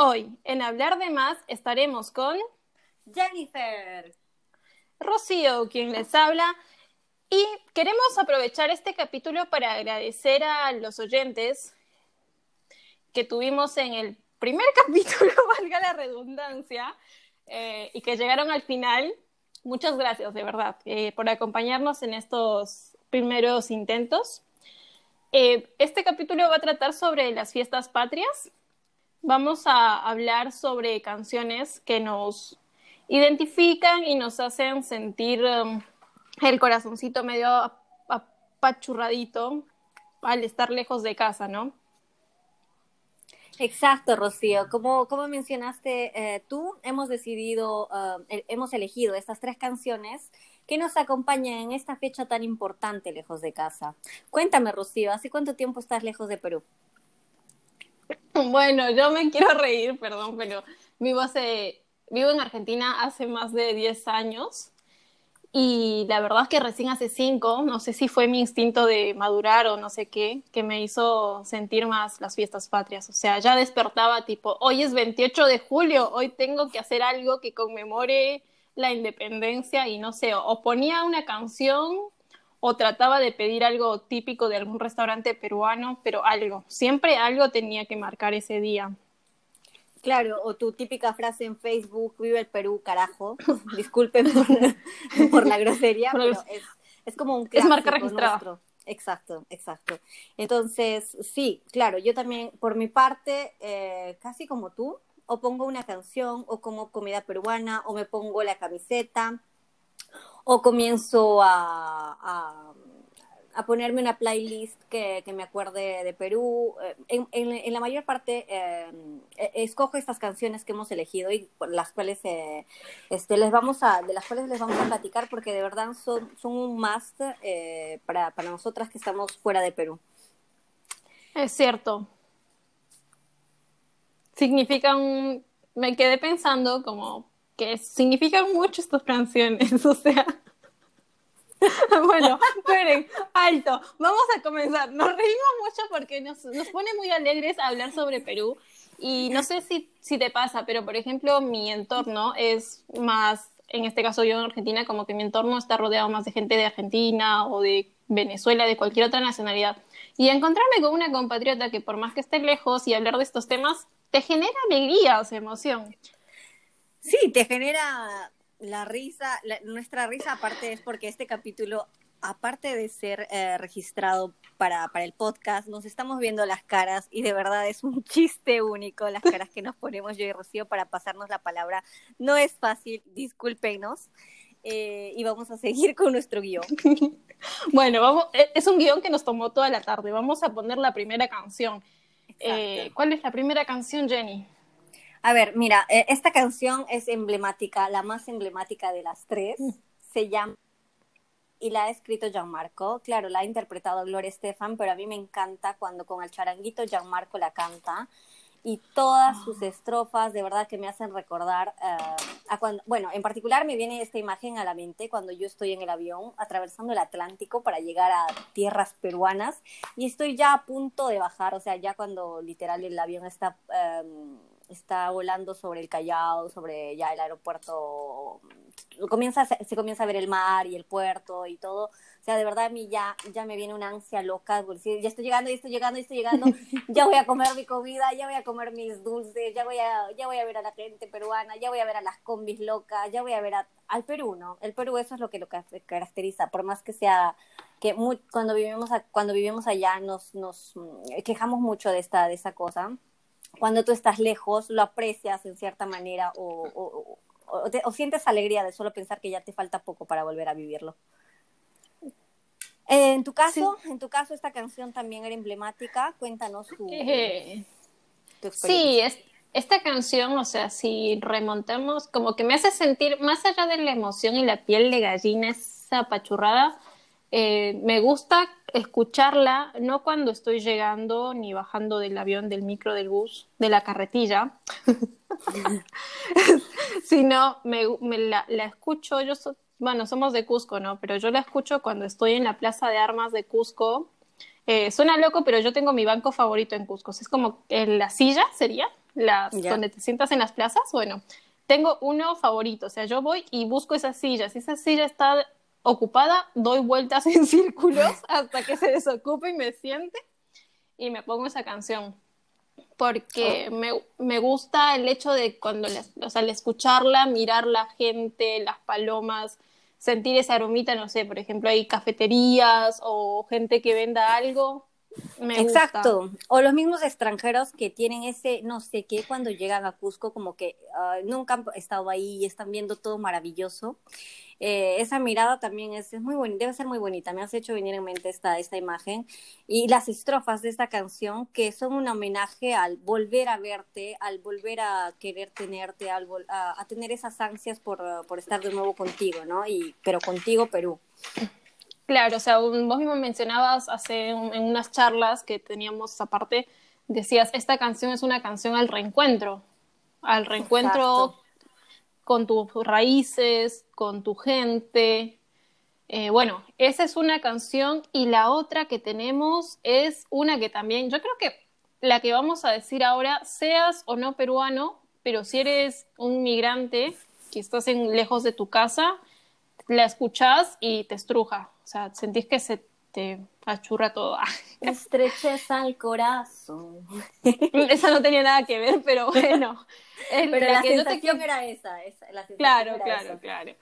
Hoy, en Hablar de Más, estaremos con Jennifer, Rocío, quien les habla, y queremos aprovechar este capítulo para agradecer a los oyentes que tuvimos en el primer capítulo, valga la redundancia, eh, y que llegaron al final. Muchas gracias, de verdad, eh, por acompañarnos en estos primeros intentos. Eh, este capítulo va a tratar sobre las fiestas patrias. Vamos a hablar sobre canciones que nos identifican y nos hacen sentir um, el corazoncito medio apachurradito al estar lejos de casa, ¿no? Exacto, Rocío. Como, como mencionaste eh, tú, hemos decidido, uh, hemos elegido estas tres canciones que nos acompañan en esta fecha tan importante lejos de casa. Cuéntame, Rocío, ¿hace cuánto tiempo estás lejos de Perú? Bueno, yo me quiero reír, perdón, pero vivo, hace, vivo en Argentina hace más de 10 años y la verdad es que recién hace 5, no sé si fue mi instinto de madurar o no sé qué, que me hizo sentir más las fiestas patrias. O sea, ya despertaba tipo, hoy es 28 de julio, hoy tengo que hacer algo que conmemore la independencia y no sé, o ponía una canción o trataba de pedir algo típico de algún restaurante peruano, pero algo, siempre algo tenía que marcar ese día. Claro, o tu típica frase en Facebook, vive el Perú, carajo. Disculpen por, la grosería, pero es, es como un Es marca registrada. Exacto, exacto. Entonces, sí, claro, yo también, por mi parte, eh, casi como tú, o pongo una canción, o como comida peruana, o me pongo la camiseta, o comienzo a, a, ponerme una playlist que, que, me acuerde de Perú. Eh, en, en, la mayor parte eh, e, escojo estas canciones que hemos elegido y las cuales eh, este, les vamos a, de las cuales les vamos a platicar porque de verdad son, son un must eh, para, para nosotras que estamos fuera de Perú. Es cierto. Significan, me quedé pensando como que significan mucho estas canciones, o sea. bueno, esperen, alto, vamos a comenzar. Nos reímos mucho porque nos, nos pone muy alegres hablar sobre Perú. Y no sé si, si te pasa, pero por ejemplo, mi entorno es más, en este caso yo en Argentina, como que mi entorno está rodeado más de gente de Argentina o de Venezuela, de cualquier otra nacionalidad. Y encontrarme con una compatriota que por más que esté lejos y hablar de estos temas, te genera alegría, o sea, emoción. Sí, te genera la risa, nuestra risa aparte es porque este capítulo, aparte de ser eh, registrado para, para el podcast, nos estamos viendo las caras y de verdad es un chiste único las caras que nos ponemos yo y Rocío para pasarnos la palabra. No es fácil, discúlpenos. Eh, y vamos a seguir con nuestro guion. bueno, vamos, e, es un guion que nos tomó toda la tarde. Vamos a poner la primera canción. Eh, ¿Cuál es la primera canción, Jenny? A ver, mira, eh, esta canción es emblemática, la más emblemática de las tres. Mm. Se llama y la ha escrito Gianmarco. Claro, la ha interpretado Gloria Estefan, pero a mí me encanta cuando con el charanguito Gianmarco la canta. Y todas ah. sus estrofas de verdad que me hacen recordar eh, a cuando, bueno, en particular me viene esta imagen a la mente cuando yo estoy en el avión atravesando el Atlántico para llegar a tierras peruanas y estoy ya a punto de bajar, o sea, ya cuando literal el avión está em, está volando sobre el Callao, sobre ya el aeropuerto, comienza, se comienza a ver el mar y el puerto y todo. O sea, de verdad a mí ya, ya me viene una ansia loca, decir, ya estoy llegando, ya estoy llegando, ya estoy llegando, ya voy a comer mi comida, ya voy a comer mis dulces, ya voy a, ya voy a ver a la gente peruana, ya voy a ver a las combis locas, ya voy a ver al Perú, ¿no? El Perú eso es lo que lo caracteriza, por más que sea que muy, cuando vivimos cuando vivimos allá nos nos quejamos mucho de esta de esa cosa cuando tú estás lejos, lo aprecias en cierta manera o, o, sientes alegría de solo pensar que ya te falta poco para volver a vivirlo. En tu caso, en tu caso esta canción también era emblemática. Cuéntanos tu, eh, Sí, es, esta canción, o sea, si remontamos, como que me hace sentir, más allá de la emoción y la piel de gallina, esa apachurrada, eh, me gusta escucharla no cuando estoy llegando ni bajando del avión, del micro, del bus, de la carretilla, sino me, la, escucho, yo bueno, somos de Cusco, ¿no? Pero yo la escucho cuando estoy en la Plaza de Armas de Cusco. Eh, suena loco, pero yo tengo mi banco favorito en Cusco. Es como en la silla, sería, las, donde te sientas en las plazas, bueno, tengo uno favorito, o sea, yo voy y busco esa silla, si esa silla está ocupada, doy vueltas en círculos hasta que se desocupe y me siente y me pongo esa canción. Porque oh. me, gusta el hecho de cuando, o sea, al escucharla, mirar la gente, las palomas, sentir esa aromita, no sé, por ejemplo, hay cafeterías o gente que venda algo. Exacto. O los mismos extranjeros que tienen ese, no sé qué, cuando llegan a Cusco, como que nunca han estado ahí y están viendo todo maravilloso. Eh, esa mirada también es, muy bonita, debe ser muy bonita. Me has hecho venir en mente esta, esta imagen. Y las estrofas de esta canción, que son un homenaje al volver a verte, al volver a querer tenerte, al, a, tener esas ansias por, por, estar de nuevo contigo, ¿no? Y, pero contigo, Perú. Claro, o sea, vos mismo mencionabas hace en unas charlas que teníamos aparte, decías, esta canción es una canción al reencuentro, al reencuentro con tus raíces, con tu gente. Eh, bueno, esa es una canción y la otra que tenemos es una que también, yo creo que la que vamos a decir ahora, seas o no peruano, pero si eres un migrante que estás en, lejos de tu casa, la escuchas y te estruja. O sea, sentís que se te achurra todo. Estreches al corazón. Esa no tenía nada que ver, pero bueno. pero la, sensación era esa. claro, claro, claro.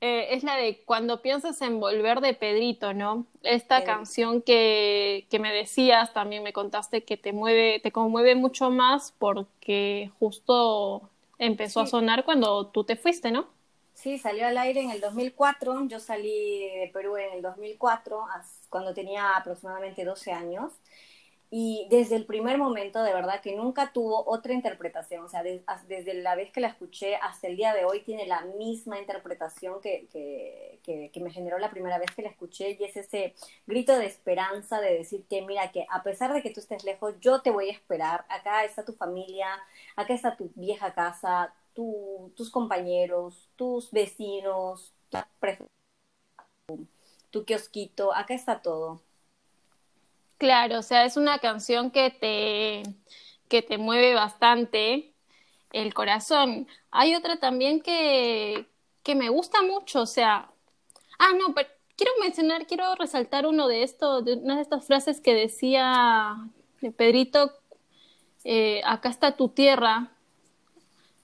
Eh, es la de cuando piensas en volver de Pedrito, ¿no? Esta canción que, que, me decías, también me contaste que te mueve, te conmueve mucho más porque justo empezó a sonar cuando tú te fuiste, ¿no? Sí, salió al aire en el 2004. Yo salí de Perú en el 2004, cuando tenía aproximadamente 12 años. Y desde el primer momento, de verdad, que nunca tuvo otra interpretación. O sea, desde la vez que la escuché hasta el día de hoy, tiene la misma interpretación que, que, que, me generó la primera vez que la escuché. Y es ese grito de esperanza de decir que, mira, que a pesar de que tú estés lejos, yo te voy a esperar. Acá está tu familia, acá está tu vieja casa, tus compañeros, tus vecinos, tu, kiosquito, acá está todo. Claro, o sea, es una canción que te, que te mueve bastante el corazón. Hay otra también que, que me gusta mucho, o sea, ah, no, pero quiero mencionar, quiero resaltar uno de estos, de una de estas frases que decía Pedrito, eh, acá está tu tierra,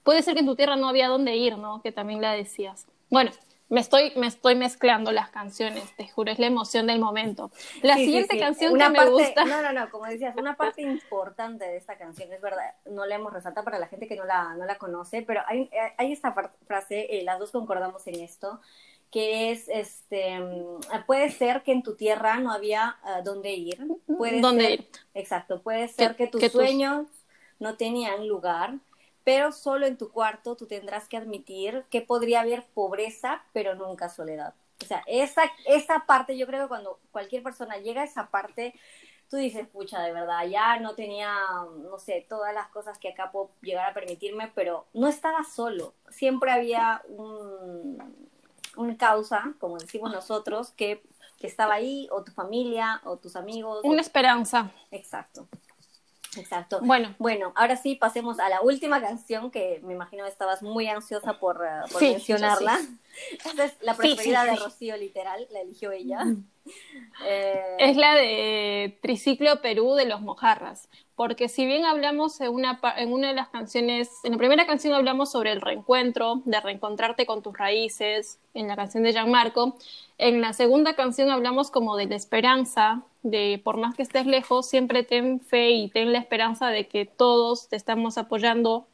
puede ser que en tu tierra no había dónde ir, ¿no? Que también la decías. Bueno, me estoy, me estoy mezclando las canciones, te juro, es la emoción del momento. La siguiente canción que me gusta. No, no, no, como decías, una parte importante de esta canción, es verdad, no la hemos resaltado para la gente que no la, no la conoce, pero hay, hay esta frase, eh, las dos concordamos en esto, que es, este, mm, puede ser que en tu tierra no había uh, dónde ir. Puede ¿Dónde ir? Exacto, puede ser que, tus sueños no tenían lugar pero solo en tu cuarto tú tendrás que admitir que podría haber pobreza, pero nunca soledad. O sea, esa, esa parte, yo creo que cuando cualquier persona llega a esa parte, tú dices, pucha, de verdad, ya no tenía, no sé, todas las cosas que acá puedo llegar a permitirme, pero no estaba solo. Siempre había un, un causa, como decimos nosotros, que, que estaba ahí, o tu familia, o tus amigos. Una esperanza. Exacto. Exacto. Bueno, bueno, ahora sí pasemos a la última canción que me imagino estabas muy ansiosa por, uh, mencionarla. Esta es la preferida de Rocío, literal, la eligió ella. Eh... Es la de Triciclo Perú de los Mojarras, porque si bien hablamos en una, en una de las canciones, en la primera canción hablamos sobre el reencuentro, de reencontrarte con tus raíces, en la canción de Gianmarco, en la segunda canción hablamos como de la esperanza, de por más que estés lejos, siempre ten fe y ten la esperanza de que todos te estamos apoyando.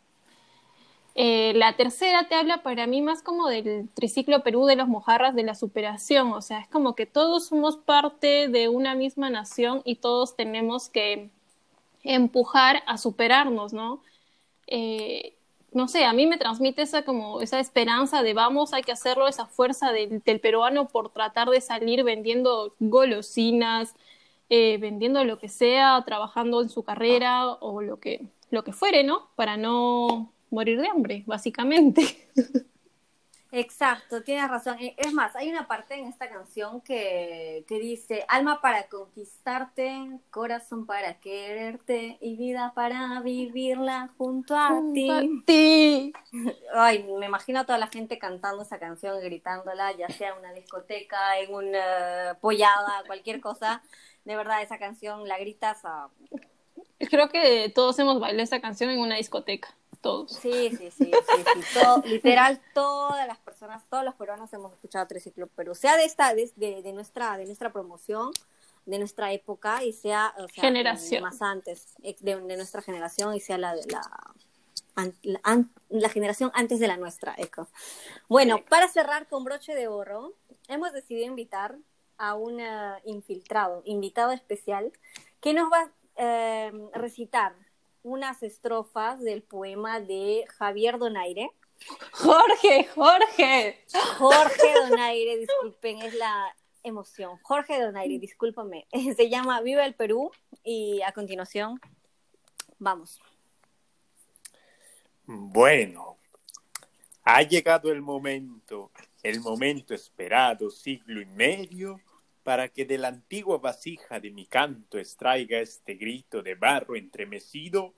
Eh, la tercera te habla para mí más como del triciclo Perú de los mojarras, de la superación, o sea, es como que todos somos parte de una misma nación y todos tenemos que empujar a superarnos, ¿no? Eh, no sé, a mí me transmite esa como esa esperanza de vamos, hay que hacerlo, esa fuerza del peruano por tratar de salir vendiendo golosinas, eh, vendiendo lo que sea, trabajando en su carrera o lo que, lo que fuere, ¿no? Para no morir de hambre, básicamente. Exacto, tienes razón. E, es más, hay una parte en esta canción que, que dice, alma para conquistarte, corazón para quererte y vida para vivirla junto a ti. ti. Ay, me imagino a toda la gente cantando esa canción, gritándola, ya sea en una discoteca, en una pollada, cualquier cosa. De verdad, esa canción la gritas a... Creo que todos hemos bailado esa canción en una discoteca todos. Sí, sí, sí, sí, Todo, literal, todas las personas, todos los peruanos hemos escuchado Triciclo Perú, sea de esta, de, de, nuestra, de nuestra promoción, de nuestra época y sea, o sea generación. más antes, de, nuestra generación y sea la de la, la, generación antes de la nuestra, eco. Bueno, para cerrar con broche de oro, hemos decidido invitar a un infiltrado, invitado especial, que nos va a eh, recitar unas estrofas del poema de Javier Donaire. Jorge, Jorge. Jorge Donaire, disculpen, es la emoción. Jorge Donaire, discúlpame. Se llama Viva el Perú y a continuación, vamos. Bueno, ha llegado el momento, el momento esperado, siglo y medio, para que de la antigua vasija de mi canto extraiga este grito de barro entremecido,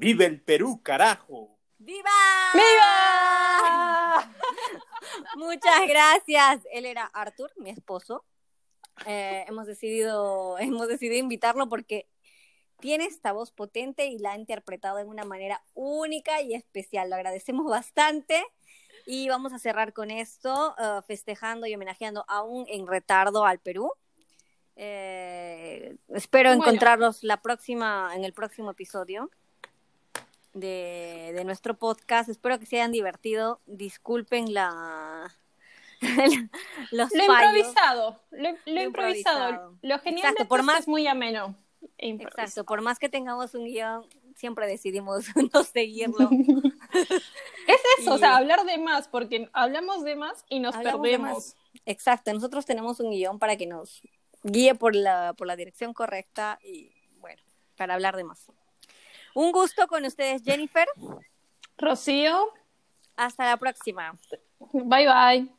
¡Vive el Perú, carajo! ¡Viva! ¡Viva! Muchas gracias. Él era Arthur, mi esposo. Eh, hemos decidido, hemos decidido invitarlo porque tiene esta voz potente y la ha interpretado de una manera única y especial. Lo agradecemos bastante. Y vamos a cerrar con esto, eh, festejando y homenajeando aún en retardo al Perú. Eh, espero encontrarlos la próxima, en el próximo episodio de, nuestro podcast. Espero que se hayan divertido. Disculpen la... los lo improvisado, lo, improvisado. Lo genial por más, es muy ameno. E Exacto, por más que tengamos un guion, siempre decidimos no seguirlo. eso, o sea, hablar de más, porque hablamos de más y nos perdemos. Exacto, nosotros tenemos un guion para que nos guíe por la, por la dirección correcta y bueno, para hablar de más. Un gusto con ustedes, Jennifer. Rocío. Hasta la próxima. Bye bye.